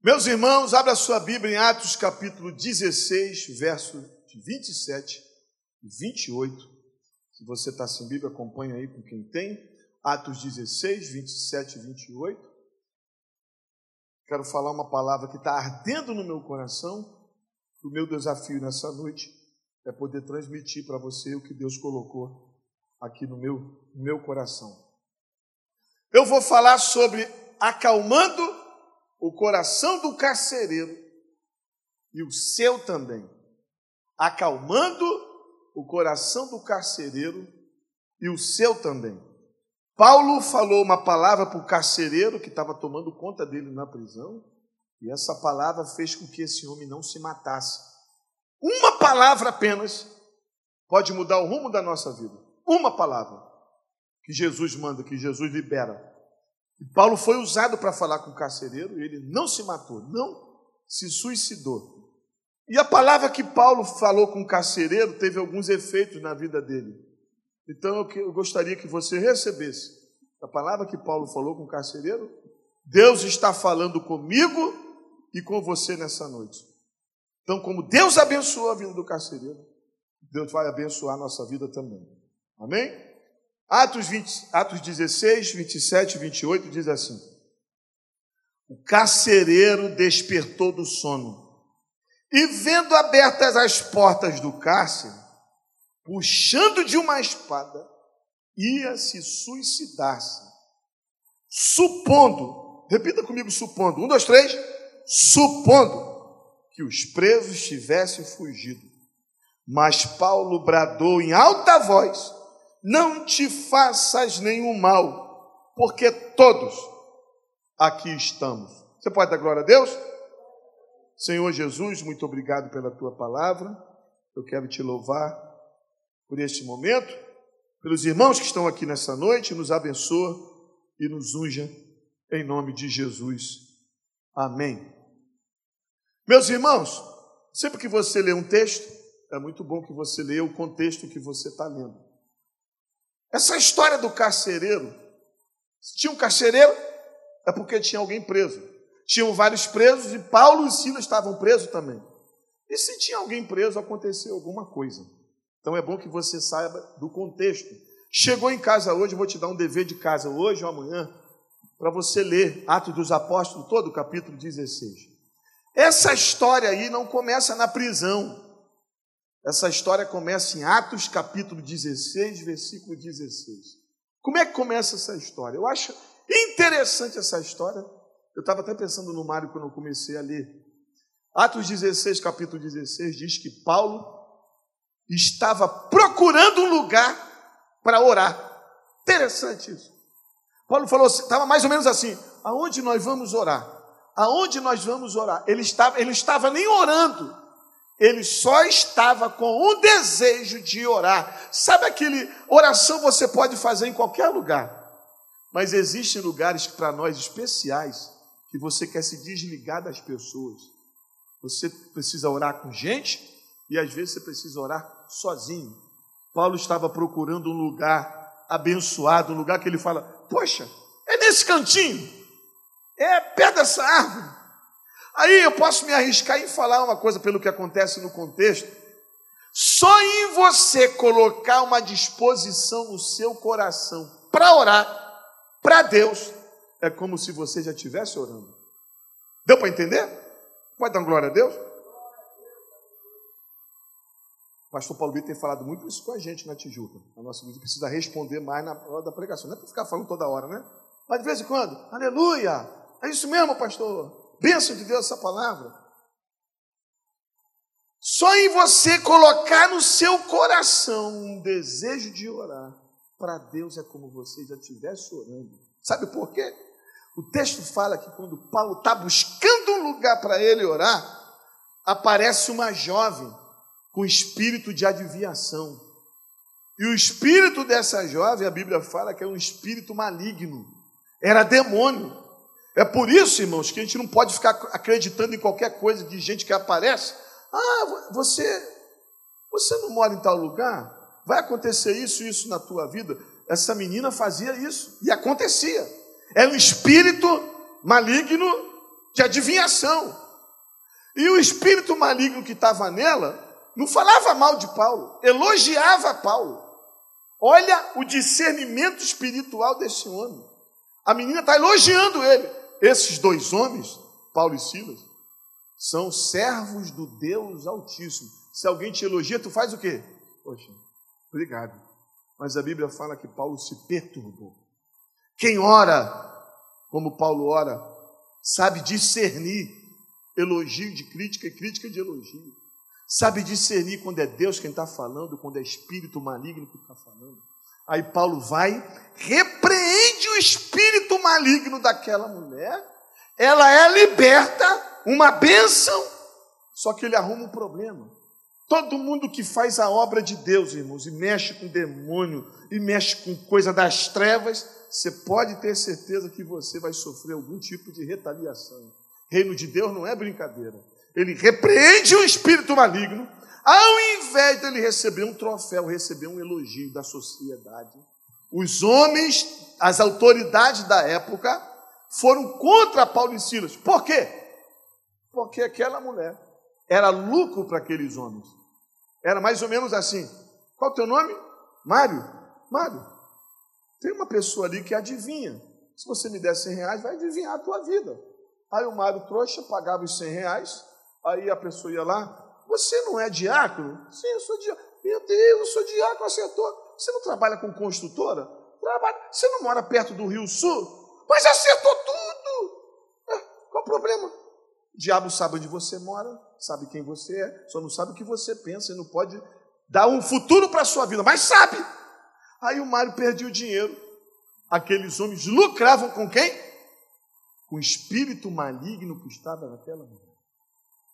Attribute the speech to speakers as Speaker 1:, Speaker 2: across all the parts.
Speaker 1: Meus irmãos, abra sua Bíblia em Atos capítulo 16, verso 27 e 28. Se você está sem Bíblia, acompanha aí com quem tem. Atos 16, 27 e 28. Quero falar uma palavra que está ardendo no meu coração. O meu desafio nessa noite é poder transmitir para você o que Deus colocou aqui no meu, no meu coração. Eu vou falar sobre acalmando o coração do carcereiro e o seu também, acalmando o coração do carcereiro e o seu também. Paulo falou uma palavra para o carcereiro que estava tomando conta dele na prisão, e essa palavra fez com que esse homem não se matasse. Uma palavra apenas pode mudar o rumo da nossa vida. Uma palavra que Jesus manda, que Jesus libera. E Paulo foi usado para falar com o carcereiro e ele não se matou, não se suicidou. E a palavra que Paulo falou com o carcereiro teve alguns efeitos na vida dele. Então eu gostaria que você recebesse a palavra que Paulo falou com o carcereiro. Deus está falando comigo e com você nessa noite. Então, como Deus abençoou a vida do carcereiro, Deus vai abençoar a nossa vida também. Amém? Atos, 20, Atos 16, 27 e 28 diz assim: O carcereiro despertou do sono e, vendo abertas as portas do cárcere, puxando de uma espada, ia se suicidar-se, supondo, repita comigo, supondo, um, dois, três, supondo que os presos tivessem fugido. Mas Paulo bradou em alta voz: não te faças nenhum mal, porque todos aqui estamos. Você pode dar glória a Deus? Senhor Jesus, muito obrigado pela tua palavra. Eu quero te louvar por este momento, pelos irmãos que estão aqui nessa noite, nos abençoa e nos unja em nome de Jesus. Amém. Meus irmãos, sempre que você lê um texto, é muito bom que você leia o contexto que você está lendo. Essa história do carcereiro, se tinha um carcereiro, é porque tinha alguém preso. Tinham vários presos e Paulo e Silas estavam presos também. E se tinha alguém preso, aconteceu alguma coisa. Então é bom que você saiba do contexto. Chegou em casa hoje, vou te dar um dever de casa hoje ou amanhã, para você ler Atos dos Apóstolos, todo o capítulo 16. Essa história aí não começa na prisão. Essa história começa em Atos capítulo 16, versículo 16. Como é que começa essa história? Eu acho interessante essa história. Eu estava até pensando no Mário quando eu comecei a ler. Atos 16, capítulo 16, diz que Paulo estava procurando um lugar para orar. Interessante isso. Paulo falou, estava mais ou menos assim: aonde nós vamos orar? Aonde nós vamos orar? Ele estava, ele estava nem orando, ele só estava com o desejo de orar. Sabe aquele oração você pode fazer em qualquer lugar, mas existem lugares para nós especiais que você quer se desligar das pessoas. Você precisa orar com gente e às vezes você precisa orar sozinho. Paulo estava procurando um lugar abençoado, um lugar que ele fala: Poxa, é nesse cantinho, é perto dessa árvore. Aí eu posso me arriscar em falar uma coisa pelo que acontece no contexto. Só em você colocar uma disposição no seu coração para orar para Deus, é como se você já estivesse orando. Deu para entender? Pode dar glória a Deus? O pastor Paulo Vitor tem falado muito isso com a gente na Tijuca. A nossa igreja precisa responder mais na hora da pregação. Não é para ficar falando toda hora, né? Mas de vez em quando, aleluia! É isso mesmo, pastor. Bênção de Deus essa palavra. Só em você colocar no seu coração um desejo de orar para Deus é como você já estivesse orando. Sabe por quê? O texto fala que quando Paulo está buscando um lugar para ele orar, aparece uma jovem com espírito de adivinhação. E o espírito dessa jovem, a Bíblia fala que é um espírito maligno, era demônio. É por isso, irmãos, que a gente não pode ficar acreditando em qualquer coisa de gente que aparece. Ah, você, você não mora em tal lugar? Vai acontecer isso e isso na tua vida? Essa menina fazia isso e acontecia. Era um espírito maligno de adivinhação. E o espírito maligno que estava nela não falava mal de Paulo, elogiava Paulo. Olha o discernimento espiritual desse homem. A menina está elogiando ele. Esses dois homens, Paulo e Silas, são servos do Deus Altíssimo. Se alguém te elogia, tu faz o quê? Poxa, obrigado. Mas a Bíblia fala que Paulo se perturbou. Quem ora, como Paulo ora, sabe discernir elogio de crítica e crítica de elogio. Sabe discernir quando é Deus quem está falando, quando é espírito maligno que está falando. Aí Paulo vai, repreende o espírito maligno daquela mulher, ela é liberta, uma bênção, só que ele arruma um problema. Todo mundo que faz a obra de Deus, irmãos, e mexe com demônio, e mexe com coisa das trevas, você pode ter certeza que você vai sofrer algum tipo de retaliação. Reino de Deus não é brincadeira. Ele repreende o espírito maligno, ao invés dele receber um troféu, receber um elogio da sociedade. Os homens, as autoridades da época, foram contra Paulo e Silas. Por quê? Porque aquela mulher era lucro para aqueles homens. Era mais ou menos assim. Qual o teu nome? Mário. Mário. Tem uma pessoa ali que adivinha. Se você me der 100 reais, vai adivinhar a tua vida. Aí o Mário trouxa pagava os 100 reais. Aí a pessoa ia lá. Você não é diácono? Sim, eu sou diácono. Meu Deus, eu sou diácono, acertou. Você não trabalha com construtora? Trabalha. Você não mora perto do Rio Sul? Mas acertou tudo. É, qual o problema? O diabo sabe onde você mora, sabe quem você é, só não sabe o que você pensa e não pode dar um futuro para a sua vida, mas sabe. Aí o Mário perdia o dinheiro. Aqueles homens lucravam com quem? Com o espírito maligno que estava naquela mulher.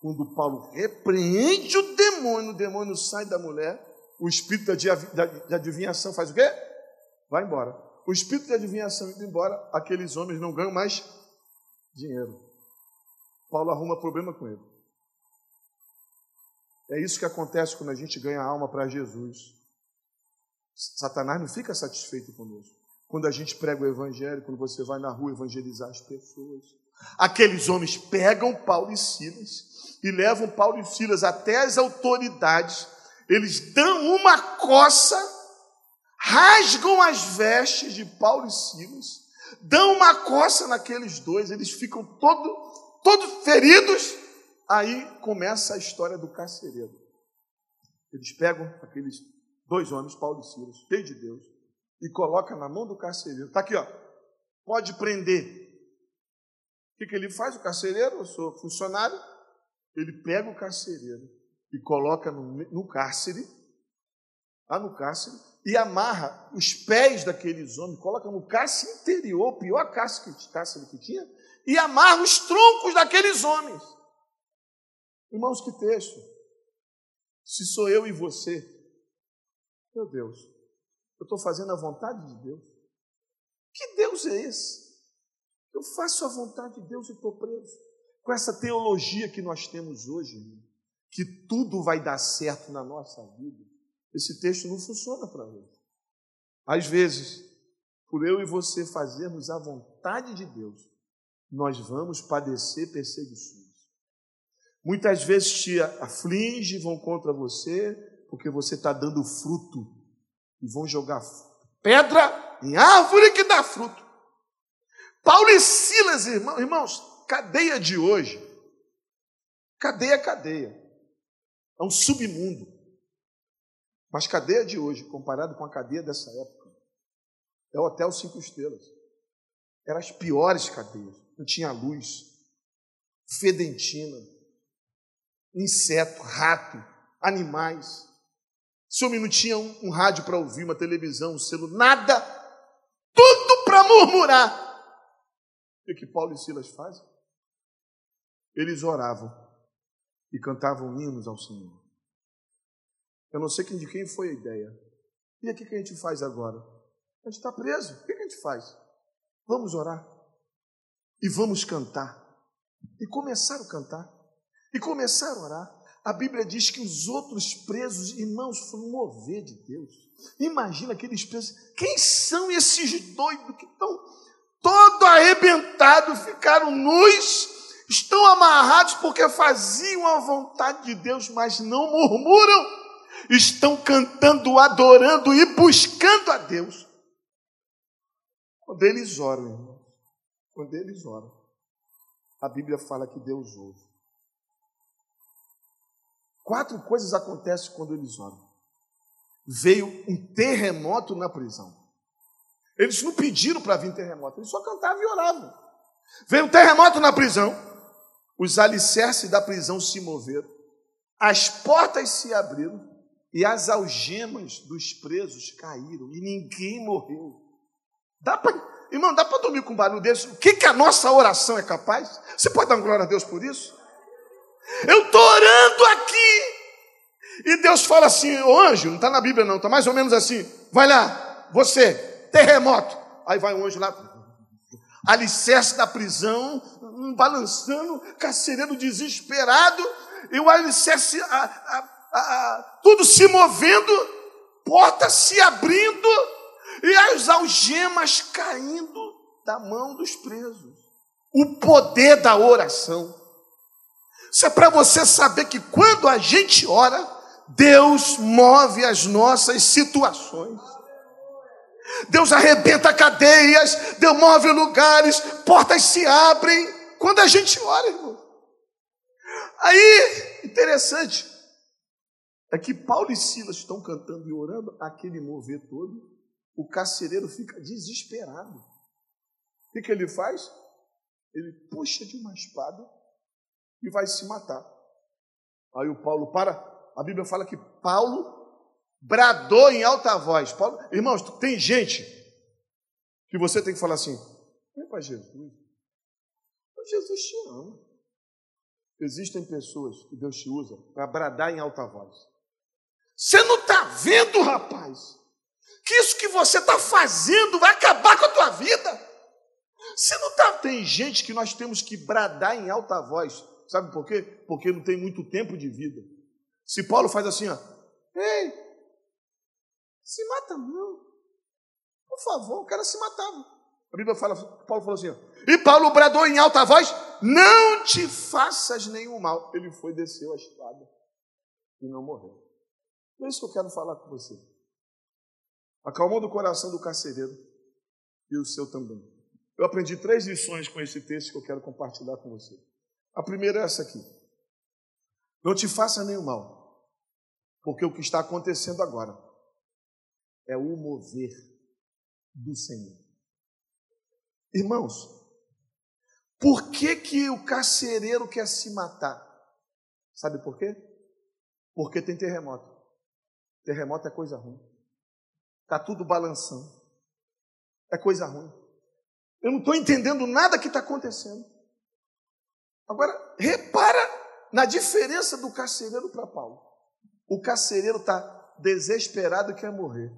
Speaker 1: Quando Paulo repreende o demônio, o demônio sai da mulher, o espírito de adivinhação faz o quê? Vai embora. O espírito de adivinhação indo embora, aqueles homens não ganham mais dinheiro. Paulo arruma problema com ele. É isso que acontece quando a gente ganha alma para Jesus. Satanás não fica satisfeito conosco. Quando a gente prega o evangelho, quando você vai na rua evangelizar as pessoas. Aqueles homens pegam Paulo e Silas e levam Paulo e Silas até as autoridades. Eles dão uma coça, rasgam as vestes de Paulo e Silas, dão uma coça naqueles dois, eles ficam todo, todos feridos Aí começa a história do carcereiro. Eles pegam aqueles dois homens, Paulo e Silas, cheios de Deus, e colocam na mão do carcereiro. Está aqui, ó. Pode prender. O que, que ele faz? O carcereiro, eu sou funcionário, ele pega o carcereiro e coloca no, no cárcere, lá no cárcere, e amarra os pés daqueles homens, coloca no cárcere interior, pior cárcere que, cárcere que tinha, e amarra os troncos daqueles homens. Irmãos, que texto. Se sou eu e você, meu Deus, eu estou fazendo a vontade de Deus. Que Deus é esse? Eu faço a vontade de Deus e estou preso. Com essa teologia que nós temos hoje, que tudo vai dar certo na nossa vida, esse texto não funciona para nós. Às vezes, por eu e você fazermos a vontade de Deus, nós vamos padecer perseguições. Muitas vezes te aflige, vão contra você, porque você está dando fruto. E vão jogar pedra em árvore que dá fruto. Paulo e Silas, irmãos, irmãos cadeia de hoje. Cadeia, cadeia. É um submundo. Mas cadeia de hoje, comparado com a cadeia dessa época, é o hotel cinco estrelas. Eram as piores cadeias. Não tinha luz, fedentina, inseto, rato, animais. Esse homem não tinha um, um rádio para ouvir, uma televisão, um celular, nada. Tudo para murmurar. O que Paulo e Silas fazem? Eles oravam e cantavam hinos ao Senhor. Eu não sei de quem foi a ideia. E o que a gente faz agora? A gente está preso. O que a gente faz? Vamos orar. E vamos cantar. E começar a cantar. E começaram a orar. A Bíblia diz que os outros presos, irmãos, foram mover de Deus. Imagina aqueles presos. Quem são esses doidos que estão todo arrebentados, ficaram nus Estão amarrados porque faziam a vontade de Deus, mas não murmuram. Estão cantando, adorando e buscando a Deus. Quando eles oram, irmão, quando eles oram, a Bíblia fala que Deus ouve. Quatro coisas acontecem quando eles oram. Veio um terremoto na prisão. Eles não pediram para vir terremoto, eles só cantavam e oravam. Veio um terremoto na prisão, os alicerces da prisão se moveram, as portas se abriram e as algemas dos presos caíram e ninguém morreu. Dá irmão, dá para dormir com um barulho desse? O que, que a nossa oração é capaz? Você pode dar glória a Deus por isso? Eu estou orando aqui. E Deus fala assim, o anjo, não está na Bíblia não, está mais ou menos assim. Vai lá, você, terremoto. Aí vai um anjo lá, alicerce da prisão, balançando, carcereiro desesperado, e o alicerce, a, a, a, tudo se movendo, porta se abrindo, e as algemas caindo da mão dos presos. O poder da oração. Isso é para você saber que quando a gente ora, Deus move as nossas situações. Deus arrebenta cadeias, Deus move lugares, portas se abrem quando a gente ora, irmão. Aí, interessante, é que Paulo e Silas estão cantando e orando, aquele mover todo, o carcereiro fica desesperado. O que, que ele faz? Ele puxa de uma espada e vai se matar. Aí o Paulo para, a Bíblia fala que Paulo bradou em alta voz. Paulo, irmãos, tem gente que você tem que falar assim: vem para Jesus. Jesus te ama. Existem pessoas que Deus te usa para bradar em alta voz. Você não está vendo, rapaz, que isso que você está fazendo vai acabar com a tua vida. Você não está. Tem gente que nós temos que bradar em alta voz. Sabe por quê? Porque não tem muito tempo de vida. Se Paulo faz assim, ó, ei, se mata não. Por favor, o cara se matava. A Bíblia fala, Paulo falou assim, ó, e Paulo bradou em alta voz: Não te faças nenhum mal. Ele foi, desceu a espada e não morreu. É isso que eu quero falar com você. Acalmou do coração do carcereiro e o seu também. Eu aprendi três lições com esse texto que eu quero compartilhar com você. A primeira é essa aqui. Não te faça nenhum mal, porque o que está acontecendo agora é o mover do Senhor. Irmãos, por que, que o carcereiro quer se matar? Sabe por quê? Porque tem terremoto. Terremoto é coisa ruim. Está tudo balançando. É coisa ruim. Eu não estou entendendo nada que está acontecendo. Agora, repara na diferença do carcereiro para Paulo. O carcereiro está desesperado e quer morrer.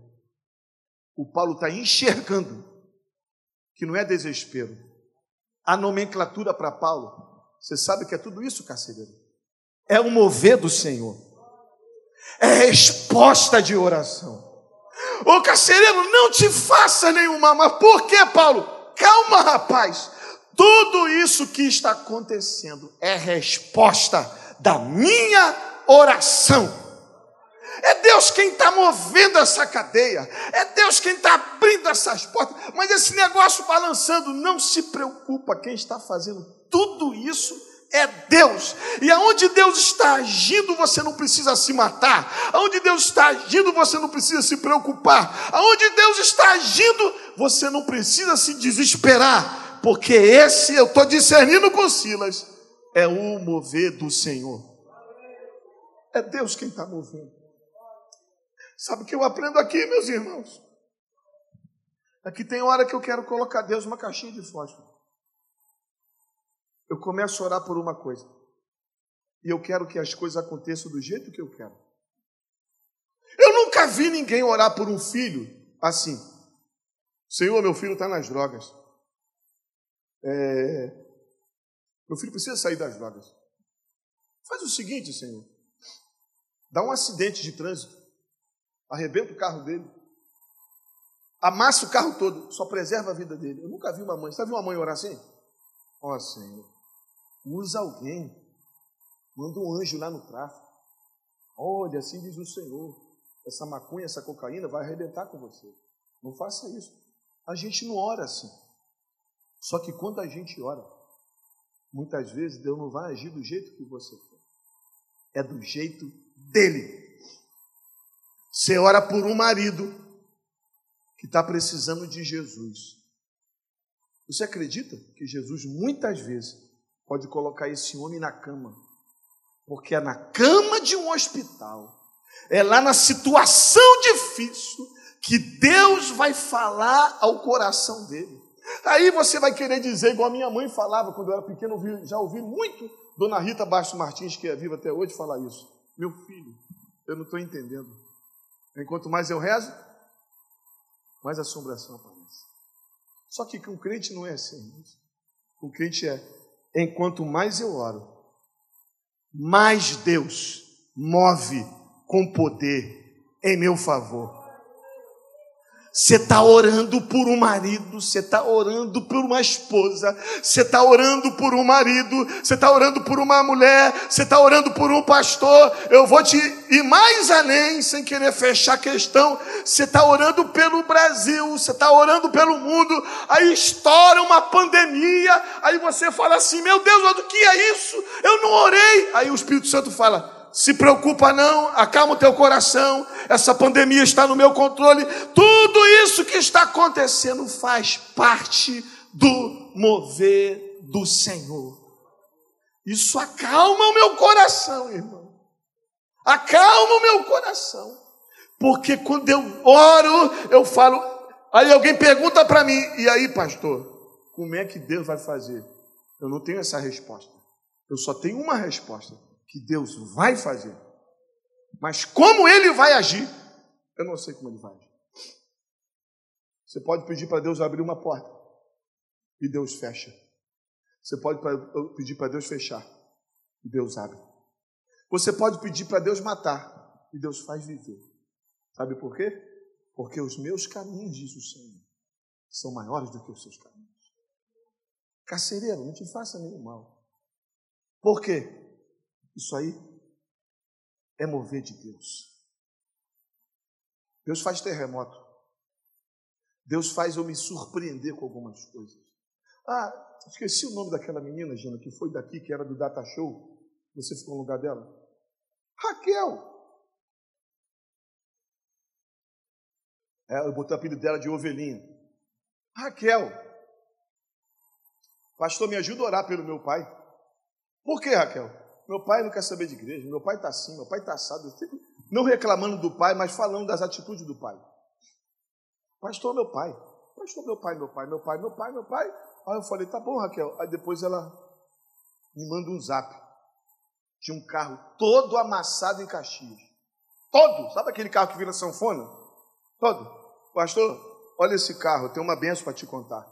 Speaker 1: O Paulo está enxergando que não é desespero, a nomenclatura para Paulo, você sabe que é tudo isso, carcereiro? É o mover do Senhor, é resposta de oração. Ô carcereiro, não te faça nenhuma, mas por que, Paulo? Calma, rapaz. Tudo isso que está acontecendo é resposta da minha oração. É Deus quem está movendo essa cadeia. É Deus quem está abrindo essas portas. Mas esse negócio balançando, não se preocupa. Quem está fazendo tudo isso é Deus. E aonde Deus está agindo, você não precisa se matar. Aonde Deus está agindo, você não precisa se preocupar. Aonde Deus está agindo, você não precisa se desesperar. Porque esse, eu estou discernindo com Silas, é o mover do Senhor. É Deus quem está movendo. Sabe o que eu aprendo aqui, meus irmãos? Aqui tem hora que eu quero colocar Deus numa caixinha de fósforo. Eu começo a orar por uma coisa. E eu quero que as coisas aconteçam do jeito que eu quero. Eu nunca vi ninguém orar por um filho assim. Senhor, meu filho está nas drogas. É... Meu filho precisa sair das drogas. Faz o seguinte, Senhor. Dá um acidente de trânsito arrebenta o carro dele, amassa o carro todo, só preserva a vida dele. Eu nunca vi uma mãe. Você já viu uma mãe orar assim? Ó oh, Senhor, Usa alguém. Manda um anjo lá no tráfico. Olha, assim diz o Senhor. Essa maconha, essa cocaína vai arrebentar com você. Não faça isso. A gente não ora assim. Só que quando a gente ora, muitas vezes Deus não vai agir do jeito que você quer. É do jeito dele. Você ora por um marido que está precisando de Jesus. Você acredita que Jesus muitas vezes pode colocar esse homem na cama? Porque é na cama de um hospital, é lá na situação difícil que Deus vai falar ao coração dele. Aí você vai querer dizer, igual a minha mãe falava quando eu era pequeno, já ouvi muito Dona Rita Bastos Martins, que é viva até hoje, falar isso. Meu filho, eu não estou entendendo. Enquanto mais eu rezo, mais assombração aparece. Só que com crente não é assim. Com crente é, enquanto mais eu oro, mais Deus move com poder em meu favor. Você está orando por um marido, você está orando por uma esposa, você está orando por um marido, você está orando por uma mulher, você está orando por um pastor. Eu vou te ir mais além, sem querer fechar a questão. Você está orando pelo Brasil, você está orando pelo mundo. Aí estoura uma pandemia. Aí você fala assim: Meu Deus, do que é isso? Eu não orei. Aí o Espírito Santo fala: se preocupa não, acalma o teu coração. Essa pandemia está no meu controle. Tudo isso que está acontecendo faz parte do mover do Senhor. Isso acalma o meu coração, irmão. Acalma o meu coração. Porque quando eu oro, eu falo. Aí alguém pergunta para mim: e aí, pastor, como é que Deus vai fazer? Eu não tenho essa resposta. Eu só tenho uma resposta que Deus vai fazer. Mas como ele vai agir, eu não sei como ele vai agir. Você pode pedir para Deus abrir uma porta e Deus fecha. Você pode pedir para Deus fechar e Deus abre. Você pode pedir para Deus matar e Deus faz viver. Sabe por quê? Porque os meus caminhos, diz o Senhor, são maiores do que os seus caminhos. Carcereiro, não te faça nenhum mal. Por quê? Isso aí é mover de Deus. Deus faz terremoto. Deus faz eu me surpreender com algumas coisas. Ah, esqueci o nome daquela menina, Gina, que foi daqui, que era do Data Show. Você ficou no lugar dela? Raquel. É, eu botei o apelido dela de ovelhinha. Raquel. Pastor, me ajuda a orar pelo meu pai. Por que, Raquel? Meu pai não quer saber de igreja, meu pai está assim, meu pai está assado. Não reclamando do pai, mas falando das atitudes do pai. Pastor, meu pai. Pastor, meu pai, meu pai, meu pai, meu pai, meu pai. Aí eu falei, tá bom, Raquel. Aí depois ela me manda um zap. Tinha um carro todo amassado em Caxias. Todo. Sabe aquele carro que vira sanfona? Todo. Pastor, olha esse carro, tem uma benção para te contar.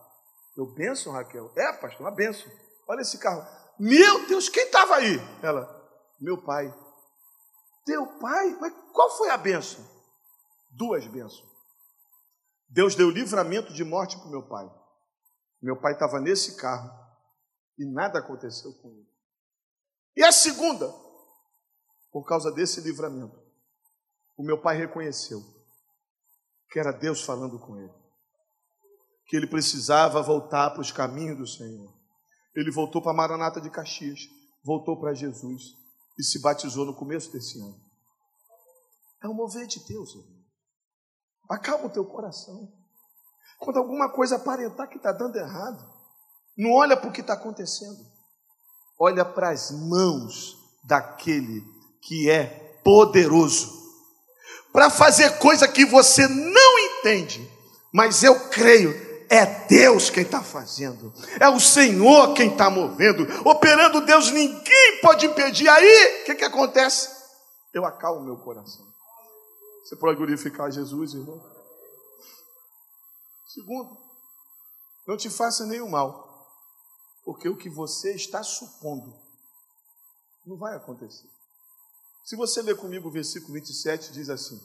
Speaker 1: Eu, benção, Raquel? É, pastor, uma benção. Olha esse carro. Meu Deus, quem estava aí? Ela, meu pai. Teu pai? Mas qual foi a benção? Duas bênçãos. Deus deu livramento de morte para meu pai. Meu pai estava nesse carro e nada aconteceu com ele. E a segunda, por causa desse livramento, o meu pai reconheceu que era Deus falando com ele, que ele precisava voltar para os caminhos do Senhor. Ele voltou para Maranata de Caxias, voltou para Jesus e se batizou no começo desse ano. É um mover de Deus, irmão. Acalma o teu coração. Quando alguma coisa aparentar que está dando errado, não olha para o que está acontecendo. Olha para as mãos daquele que é poderoso para fazer coisa que você não entende, mas eu creio é Deus quem está fazendo, é o Senhor quem está movendo. Operando Deus, ninguém pode impedir. Aí, o que, que acontece? Eu acalmo meu coração. Você pode glorificar Jesus, irmão? Segundo, não te faça nenhum mal, porque o que você está supondo não vai acontecer. Se você ler comigo o versículo 27, diz assim: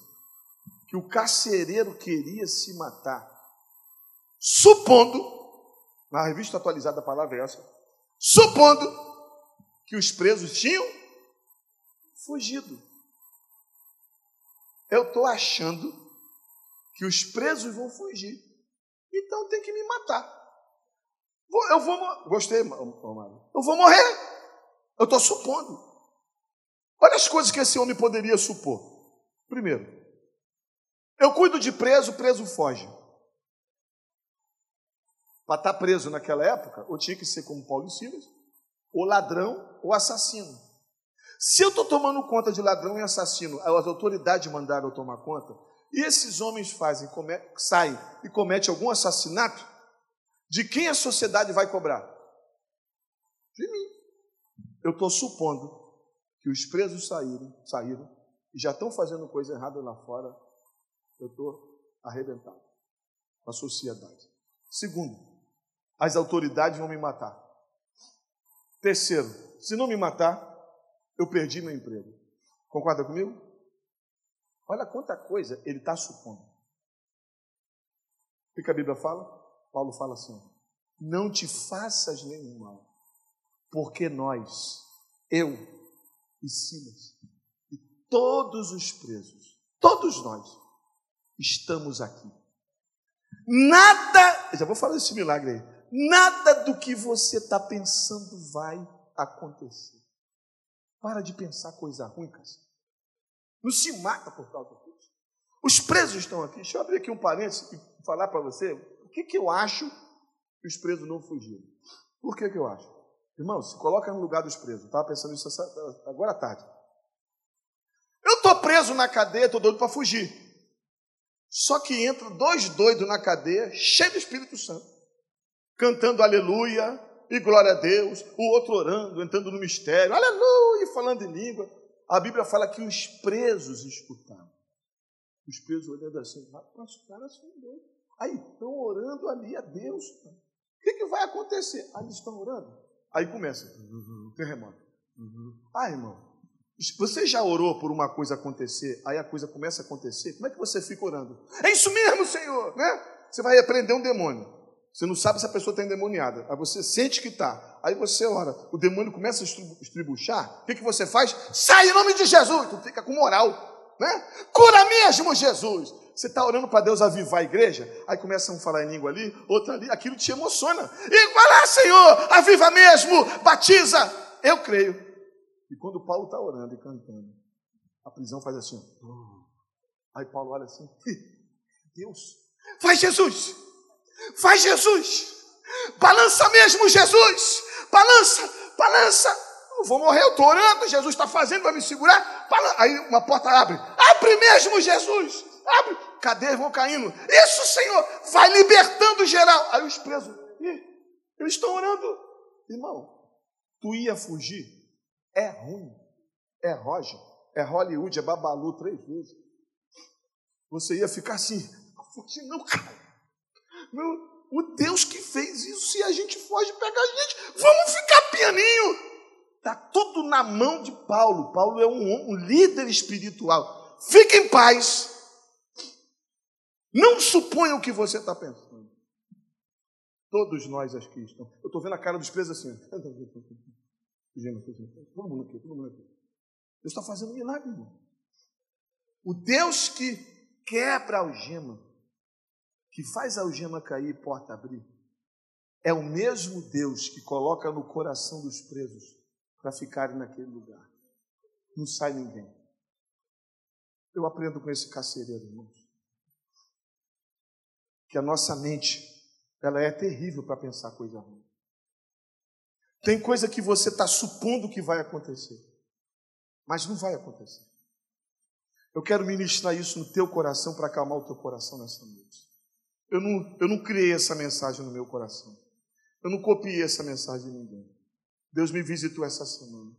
Speaker 1: que o carcereiro queria se matar supondo, na revista atualizada a palavra é essa, supondo que os presos tinham fugido. Eu estou achando que os presos vão fugir. Então tem que me matar. Eu vou Gostei. Eu vou morrer. Eu estou supondo. Olha as coisas que esse homem poderia supor. Primeiro, eu cuido de preso, preso foge. Para estar tá preso naquela época, ou tinha que ser como Paulo e Silas, ou ladrão ou assassino. Se eu estou tomando conta de ladrão e assassino, as autoridades mandaram eu tomar conta, e esses homens fazem, come, saem e cometem algum assassinato, de quem a sociedade vai cobrar? De mim. Eu estou supondo que os presos saíram, saíram e já estão fazendo coisa errada lá fora. Eu estou arrebentado com a sociedade. Segundo, as autoridades vão me matar. Terceiro, se não me matar, eu perdi meu emprego. Concorda comigo? Olha quanta coisa ele está supondo. O que a Bíblia fala? Paulo fala assim: não te faças nenhum mal, porque nós, eu e Silas, e todos os presos, todos nós, estamos aqui. Nada, já vou falar esse milagre aí, nada do que você está pensando vai acontecer. Para de pensar coisa ruim, cara. Não se mata por causa disso. Os presos estão aqui. Deixa eu abrir aqui um parênteses e falar para você o que, que eu acho que os presos não fugiram. Por que, que eu acho? Irmão, se coloca no lugar dos presos. Estava pensando isso agora à tarde. Eu estou preso na cadeia, estou doido para fugir. Só que entra dois doidos na cadeia, cheio do Espírito Santo, cantando aleluia e glória a Deus, o outro orando, entrando no mistério, aleluia, falando em língua. A Bíblia fala que os presos escutaram. Os presos olhando assim, mas os caras são doidos. Aí estão orando ali a Deus. O que, que vai acontecer? Aí eles estão orando. Aí começa, uhum, terremoto. Uhum. Ah, irmão, você já orou por uma coisa acontecer, aí a coisa começa a acontecer, como é que você fica orando? É isso mesmo, Senhor, né? Você vai repreender um demônio. Você não sabe se a pessoa está endemoniada. Aí você sente que está. Aí você ora. O demônio começa a estribuchar. O que, que você faz? Sai em nome de Jesus. Tu fica com moral. Né? Cura mesmo, Jesus. Você está orando para Deus avivar a igreja, aí começam a falar em língua ali, outra ali, aquilo te emociona. E vai lá, Senhor, aviva mesmo, batiza. Eu creio. E quando Paulo está orando e cantando, a prisão faz assim. Aí Paulo olha assim, Deus, faz Jesus, faz Jesus, balança mesmo Jesus, balança, balança. Eu vou morrer, eu estou orando, Jesus está fazendo, vai me segurar. Aí uma porta abre, abre mesmo Jesus, abre cadeias vão caindo. Isso, Senhor, vai libertando geral. Aí os presos, eles estão orando. Irmão, tu ia fugir? É ruim. É Roger, é Hollywood, é Babalu três vezes. Você ia ficar assim, fugir não, cara. Meu, o Deus que fez isso, se a gente foge, pega a gente, vamos ficar pianinho. Está tudo na mão de Paulo. Paulo é um, um líder espiritual. Fique em paz. Não suponha o que você está pensando. Todos nós aqui estão. Eu estou vendo a cara dos presos assim. Todo mundo aqui, todo mundo aqui. Deus está fazendo milagre, irmão. O Deus que quebra a algema, que faz a algema cair e porta abrir, é o mesmo Deus que coloca no coração dos presos para ficarem naquele lugar. Não sai ninguém. Eu aprendo com esse carcereiro, irmãos que a nossa mente ela é terrível para pensar coisa ruim. Tem coisa que você está supondo que vai acontecer, mas não vai acontecer. Eu quero ministrar isso no teu coração para acalmar o teu coração nessa noite. Eu não, eu não criei essa mensagem no meu coração. Eu não copiei essa mensagem de ninguém. Deus me visitou essa semana.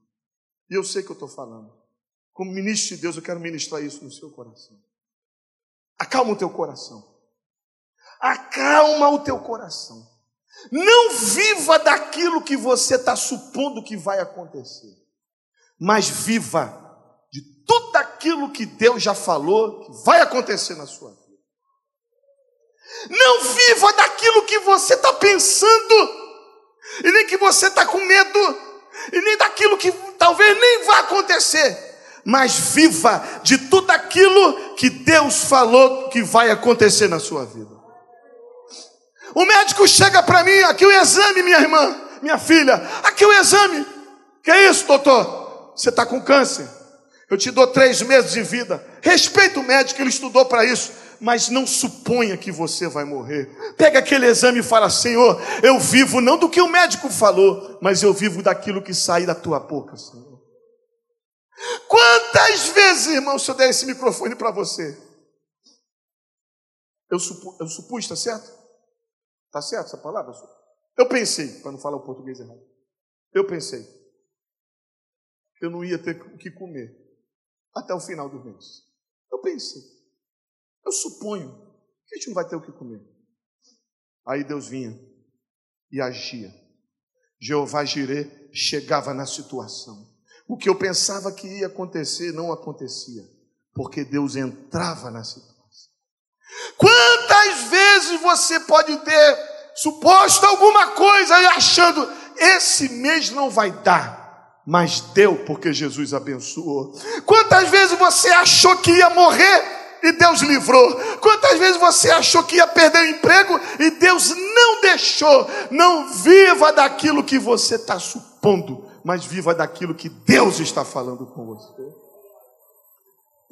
Speaker 1: E eu sei que eu estou falando. Como ministro de Deus, eu quero ministrar isso no seu coração. Acalma o teu coração. Acalma o teu coração. Não viva daquilo que você está supondo que vai acontecer, mas viva de tudo aquilo que Deus já falou que vai acontecer na sua vida. Não viva daquilo que você está pensando, e nem que você está com medo. e nem daquilo que talvez nem vá acontecer mas viva de tudo aquilo que Deus falou que vai acontecer na sua vida. O médico chega para mim, aqui o exame, minha irmã, minha filha, aqui o exame. Que é isso, doutor? Você está com câncer. Eu te dou três meses de vida. Respeita o médico, ele estudou para isso. Mas não suponha que você vai morrer. Pega aquele exame e fala: Senhor, eu vivo não do que o médico falou, mas eu vivo daquilo que sai da tua boca, Senhor. Quantas vezes, irmão, se eu der esse microfone para você? Eu, eu supus, está certo? Está certo essa palavra? Eu pensei, para não falar o português errado. Eu pensei. Eu não ia ter o que comer até o final do mês. Eu pensei. Eu suponho que a gente não vai ter o que comer. Aí Deus vinha e agia. Jeová Jireh chegava na situação. O que eu pensava que ia acontecer não acontecia, porque Deus entrava na situação. Quantas vezes você pode ter suposto alguma coisa e achando esse mês não vai dar, mas deu porque Jesus abençoou. Quantas vezes você achou que ia morrer e Deus livrou. Quantas vezes você achou que ia perder o emprego e Deus não deixou? Não viva daquilo que você está supondo, mas viva daquilo que Deus está falando com você.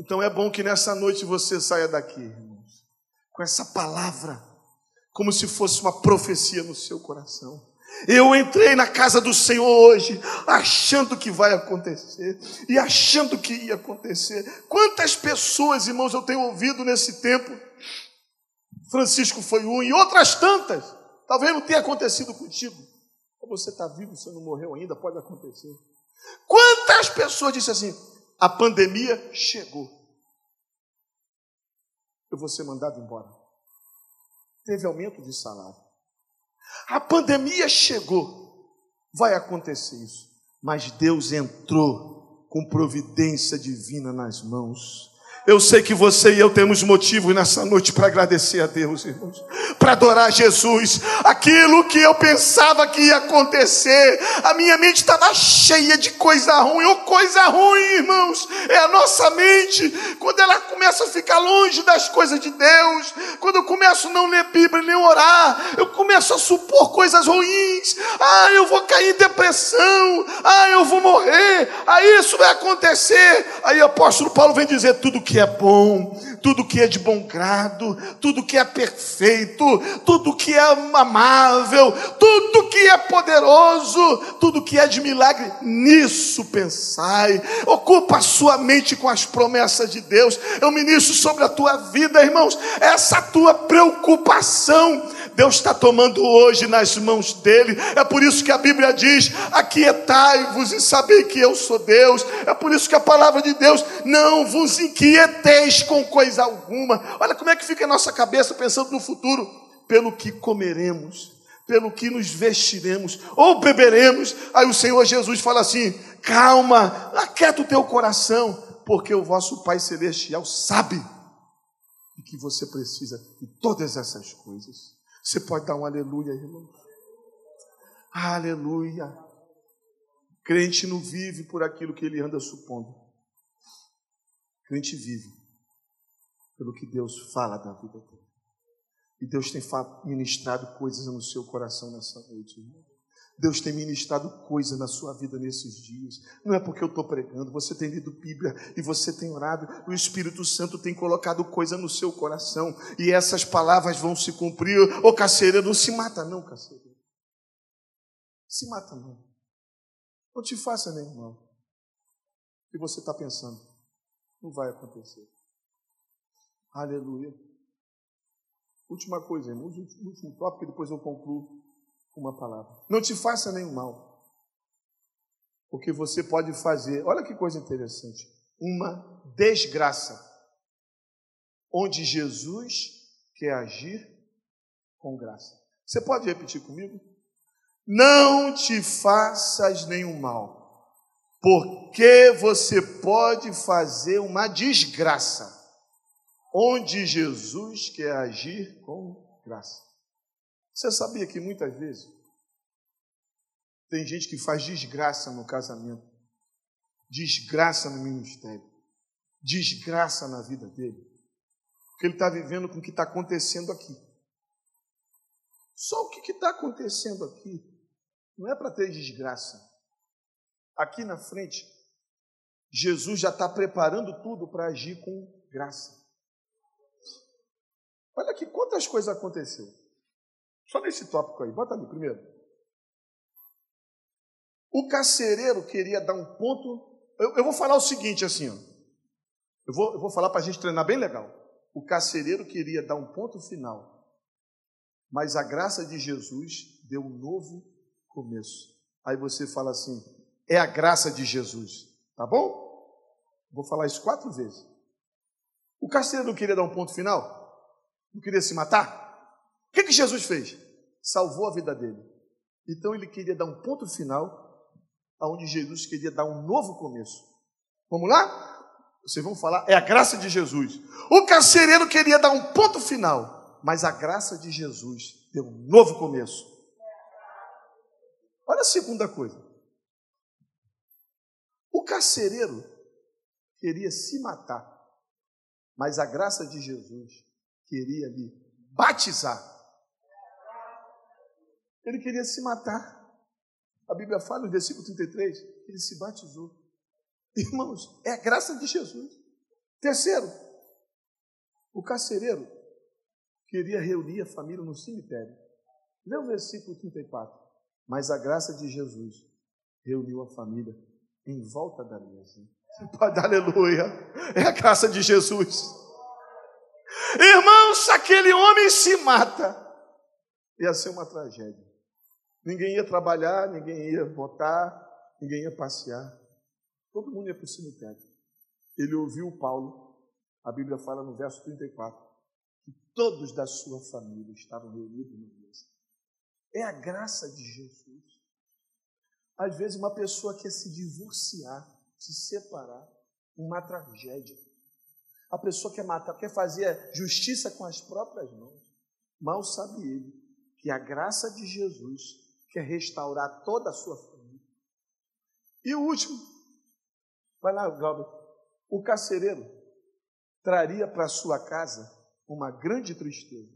Speaker 1: Então é bom que nessa noite você saia daqui, irmãos, com essa palavra, como se fosse uma profecia no seu coração. Eu entrei na casa do Senhor hoje, achando que vai acontecer, e achando que ia acontecer. Quantas pessoas, irmãos, eu tenho ouvido nesse tempo? Francisco foi um, e outras tantas, talvez não tenha acontecido contigo você está vivo, você não morreu ainda, pode acontecer. Quantas pessoas disseram assim: a pandemia chegou, eu vou ser mandado embora. Teve aumento de salário. A pandemia chegou, vai acontecer isso. Mas Deus entrou com providência divina nas mãos eu sei que você e eu temos motivo nessa noite para agradecer a Deus, irmãos, para adorar Jesus. Aquilo que eu pensava que ia acontecer, a minha mente estava cheia de coisa ruim, ou coisa ruim, irmãos, é a nossa mente, quando ela começa a ficar longe das coisas de Deus, quando eu começo a não ler Bíblia nem orar, eu começo a supor coisas ruins. Ah, eu vou cair em depressão, ah, eu vou morrer, ah, isso vai acontecer. Aí o apóstolo Paulo vem dizer tudo que é bom, tudo que é de bom grado, tudo que é perfeito, tudo que é amável, tudo que é poderoso, tudo que é de milagre, nisso pensai. Ocupa a sua mente com as promessas de Deus. Eu ministro sobre a tua vida, irmãos, essa tua preocupação Deus está tomando hoje nas mãos dele. É por isso que a Bíblia diz: Aquietai-vos e sabei que eu sou Deus. É por isso que a palavra de Deus não vos inquieteis com coisa alguma. Olha como é que fica a nossa cabeça pensando no futuro. Pelo que comeremos, pelo que nos vestiremos ou beberemos. Aí o Senhor Jesus fala assim: calma, aquieta o teu coração, porque o vosso Pai Celestial sabe que você precisa de todas essas coisas. Você pode dar um aleluia, irmão? Aleluia. Crente não vive por aquilo que ele anda supondo. Crente vive pelo que Deus fala da vida dele. E Deus tem ministrado coisas no seu coração nessa noite, irmão. Deus tem ministrado coisa na sua vida nesses dias. Não é porque eu estou pregando, você tem lido Bíblia e você tem orado, o Espírito Santo tem colocado coisa no seu coração e essas palavras vão se cumprir. Ô carcereiro, não se mata não, carcereiro. Se mata não. Não te faça nem mal. O que você está pensando? Não vai acontecer. Aleluia. Última coisa, irmãos, último tópico, depois eu concluo uma palavra. Não te faça nenhum mal. Porque você pode fazer, olha que coisa interessante, uma desgraça. Onde Jesus quer agir com graça. Você pode repetir comigo? Não te faças nenhum mal, porque você pode fazer uma desgraça, onde Jesus quer agir com graça. Você sabia que muitas vezes Tem gente que faz desgraça no casamento, desgraça no ministério, desgraça na vida dele, porque ele está vivendo com o que está acontecendo aqui. Só o que está acontecendo aqui não é para ter desgraça. Aqui na frente, Jesus já está preparando tudo para agir com graça. Olha aqui quantas coisas aconteceram. Só nesse tópico aí, bota ali primeiro. O carcereiro queria dar um ponto. Eu, eu vou falar o seguinte assim, ó. Eu vou, eu vou falar para a gente treinar bem legal. O carcereiro queria dar um ponto final, mas a graça de Jesus deu um novo começo. Aí você fala assim: é a graça de Jesus, tá bom? Vou falar isso quatro vezes. O carcereiro não queria dar um ponto final? Não queria se matar? O que, que Jesus fez? Salvou a vida dele. Então ele queria dar um ponto final, aonde Jesus queria dar um novo começo. Vamos lá? Vocês vão falar, é a graça de Jesus. O carcereiro queria dar um ponto final, mas a graça de Jesus deu um novo começo. Olha a segunda coisa. O carcereiro queria se matar, mas a graça de Jesus queria lhe batizar. Ele queria se matar. A Bíblia fala no versículo 33 que ele se batizou. Irmãos, é a graça de Jesus. Terceiro, o carcereiro queria reunir a família no cemitério. Lê o versículo 34. Mas a graça de Jesus reuniu a família em volta da mesa. Aleluia. É a graça de Jesus. Irmãos, aquele homem se mata, ia ser uma tragédia. Ninguém ia trabalhar, ninguém ia votar, ninguém ia passear. Todo mundo ia para o cemitério. Ele ouviu Paulo, a Bíblia fala no verso 34, que todos da sua família estavam reunidos na mesa. É a graça de Jesus. Às vezes uma pessoa quer se divorciar, se separar, uma tragédia. A pessoa quer matar, quer fazer justiça com as próprias mãos. Mal sabe ele que a graça de Jesus quer restaurar toda a sua família. E o último, vai lá, Galber, o carcereiro traria para sua casa uma grande tristeza,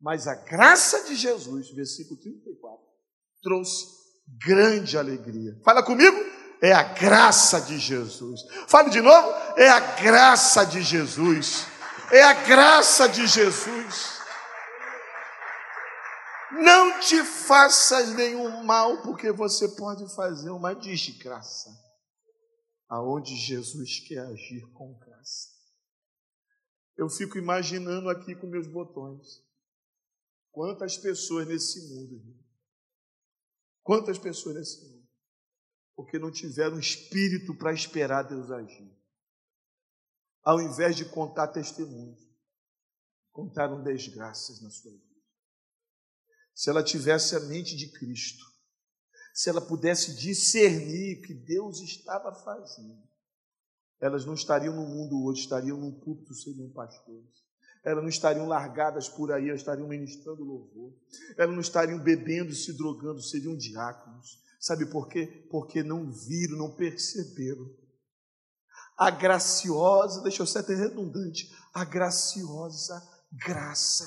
Speaker 1: mas a graça de Jesus, versículo 34, trouxe grande alegria. Fala comigo, é a graça de Jesus. Fale de novo, é a graça de Jesus. É a graça de Jesus. Não te faças nenhum mal, porque você pode fazer uma desgraça, aonde Jesus quer agir com graça. Eu fico imaginando aqui com meus botões, quantas pessoas nesse mundo, quantas pessoas nesse mundo, porque não tiveram espírito para esperar Deus agir. Ao invés de contar testemunhos, contaram desgraças na sua vida se ela tivesse a mente de Cristo, se ela pudesse discernir o que Deus estava fazendo, elas não estariam no mundo hoje, estariam num púlpito seriam pastores. Elas não estariam largadas por aí, elas estariam ministrando louvor. Elas não estariam bebendo, se drogando, seriam diáconos. Sabe por quê? Porque não viram, não perceberam. A graciosa, deixa eu ser até redundante, a graciosa graça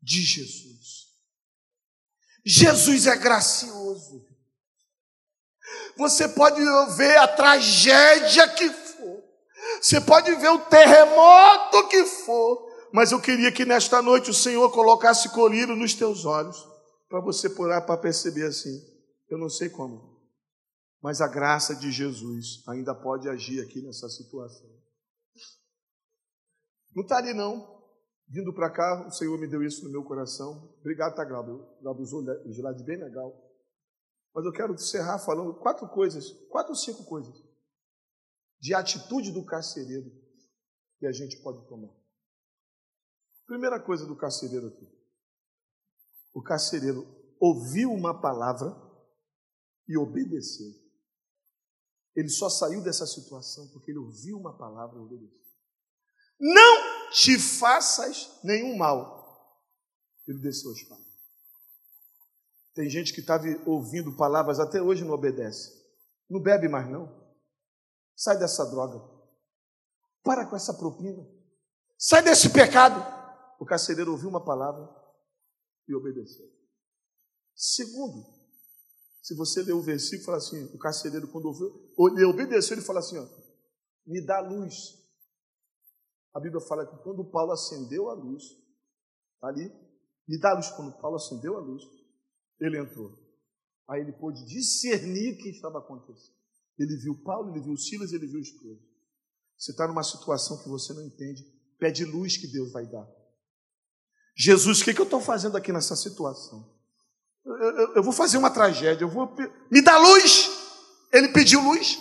Speaker 1: de Jesus. Jesus é gracioso. Você pode ver a tragédia que for, você pode ver o terremoto que for, mas eu queria que nesta noite o Senhor colocasse colírio nos teus olhos, para você parar para perceber assim. Eu não sei como, mas a graça de Jesus ainda pode agir aqui nessa situação. Não está ali não. Vindo para cá, o Senhor me deu isso no meu coração. Obrigado, tá, Glauber? Glauber usou o slide bem legal. Mas eu quero encerrar falando quatro coisas, quatro ou cinco coisas, de atitude do carcereiro que a gente pode tomar. Primeira coisa do carcereiro aqui. O carcereiro ouviu uma palavra e obedeceu. Ele só saiu dessa situação porque ele ouviu uma palavra e obedeceu. Não te faças nenhum mal. Ele desceu a espada. Tem gente que estava ouvindo palavras até hoje não obedece. Não bebe mais não. Sai dessa droga. Para com essa propina. Sai desse pecado. O carcereiro ouviu uma palavra e obedeceu. Segundo, se você ler o versículo, fala assim: o carcereiro, quando ouviu, ele obedeceu, ele fala assim: ó, me dá luz. A Bíblia fala que quando Paulo acendeu a luz, tá ali, me dá luz. Quando Paulo acendeu a luz, ele entrou. Aí ele pôde discernir o que estava acontecendo. Ele viu Paulo, ele viu Silas, ele viu os presos. Você está numa situação que você não entende, pede luz que Deus vai dar. Jesus, o que, que eu estou fazendo aqui nessa situação? Eu, eu, eu, vou fazer uma tragédia, eu vou. Me dá luz! Ele pediu luz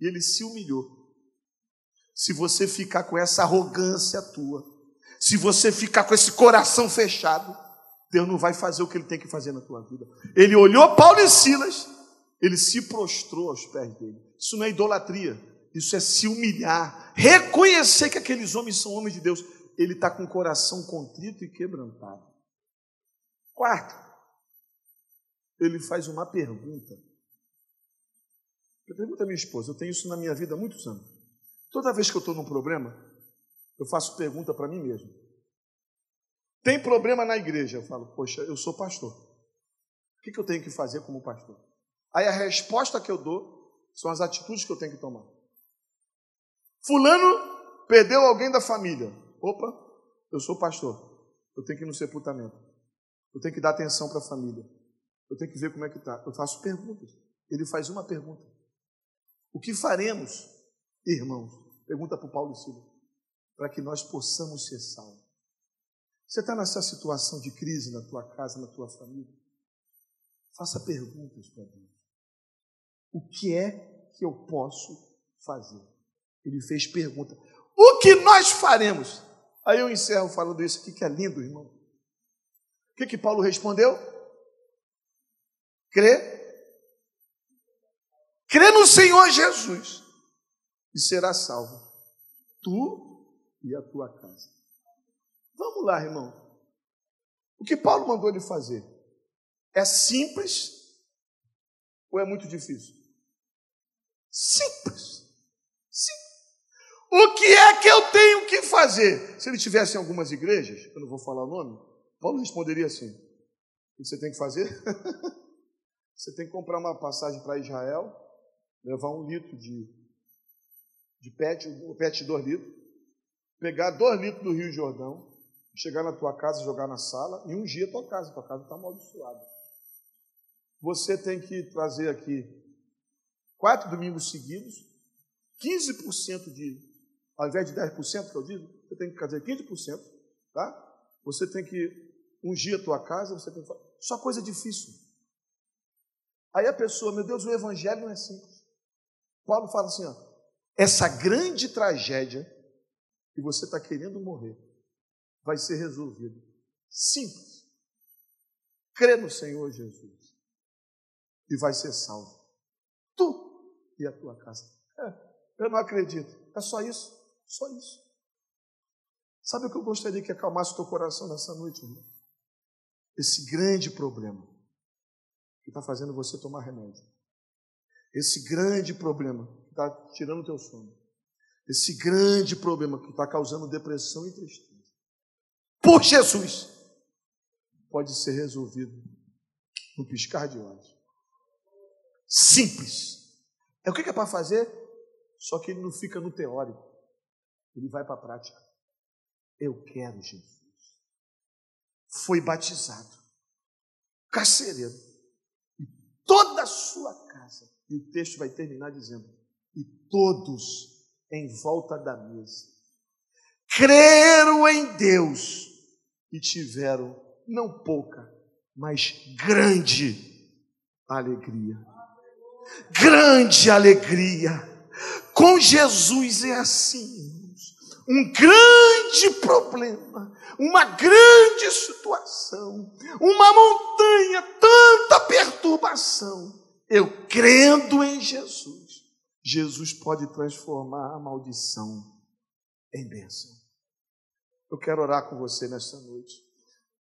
Speaker 1: e ele se humilhou. Se você ficar com essa arrogância tua, se você ficar com esse coração fechado, Deus não vai fazer o que ele tem que fazer na tua vida. Ele olhou Paulo e Silas ele se prostrou aos pés dele. Isso não é idolatria, isso é se humilhar, reconhecer que aqueles homens são homens de Deus. Ele está com o coração contrito e quebrantado. Quarto, ele faz uma pergunta. Eu pergunto à minha esposa, eu tenho isso na minha vida há muitos anos. Toda vez que eu estou num problema, eu faço pergunta para mim mesmo. Tem problema na igreja? Eu falo, poxa, eu sou pastor. O que, que eu tenho que fazer como pastor? Aí a resposta que eu dou são as atitudes que eu tenho que tomar. Fulano perdeu alguém da família. Opa, eu sou pastor. Eu tenho que ir no sepultamento. Eu tenho que dar atenção para a família. Eu tenho que ver como é que está. Eu faço perguntas. Ele faz uma pergunta. O que faremos, irmãos? Pergunta para o Paulo e Silva. Para que nós possamos ser salvos. Você está nessa situação de crise na tua casa, na tua família? Faça perguntas para Deus. O que é que eu posso fazer? Ele fez pergunta: O que nós faremos? Aí eu encerro falando isso aqui, que é lindo, irmão. O que, que Paulo respondeu? Crê. Crê no Senhor Jesus e será salvo. Tu e a tua casa. Vamos lá, irmão. O que Paulo mandou ele fazer? É simples ou é muito difícil? Simples. Simples. O que é que eu tenho que fazer? Se ele tivesse em algumas igrejas, eu não vou falar o nome, Paulo responderia assim: O que você tem que fazer? você tem que comprar uma passagem para Israel, levar um litro de, de pet, um pet de dois litros, pegar dois litros do Rio Jordão, chegar na tua casa, jogar na sala e ungir a tua casa. Tua casa está amaldiçoada. Você tem que trazer aqui quatro domingos seguidos, 15% de, ao invés de 10% que eu digo, você tem que fazer 15%, tá? Você tem que ungir a tua casa, você tem que. Só coisa difícil. Aí a pessoa, meu Deus, o evangelho não é simples. Paulo fala assim, ó, essa grande tragédia que você está querendo morrer vai ser resolvida. Simples. Crê no Senhor Jesus e vai ser salvo. Tu e a tua casa. É, eu não acredito. É só isso? Só isso. Sabe o que eu gostaria que acalmasse o teu coração nessa noite, irmão? Esse grande problema que está fazendo você tomar remédio. Esse grande problema está tirando o teu sono. Esse grande problema que está causando depressão e tristeza. Por Jesus, pode ser resolvido no piscar de olhos. Simples. É o que é para fazer? Só que ele não fica no teórico, ele vai para a prática. Eu quero Jesus. Foi batizado, carcereiro, e toda a sua casa. E o texto vai terminar dizendo: e todos em volta da mesa creram em Deus e tiveram não pouca, mas grande alegria grande alegria. Com Jesus é assim, um grande problema, uma grande situação, uma montanha, tanta perturbação. Eu crendo em Jesus, Jesus pode transformar a maldição em bênção. Eu quero orar com você nesta noite.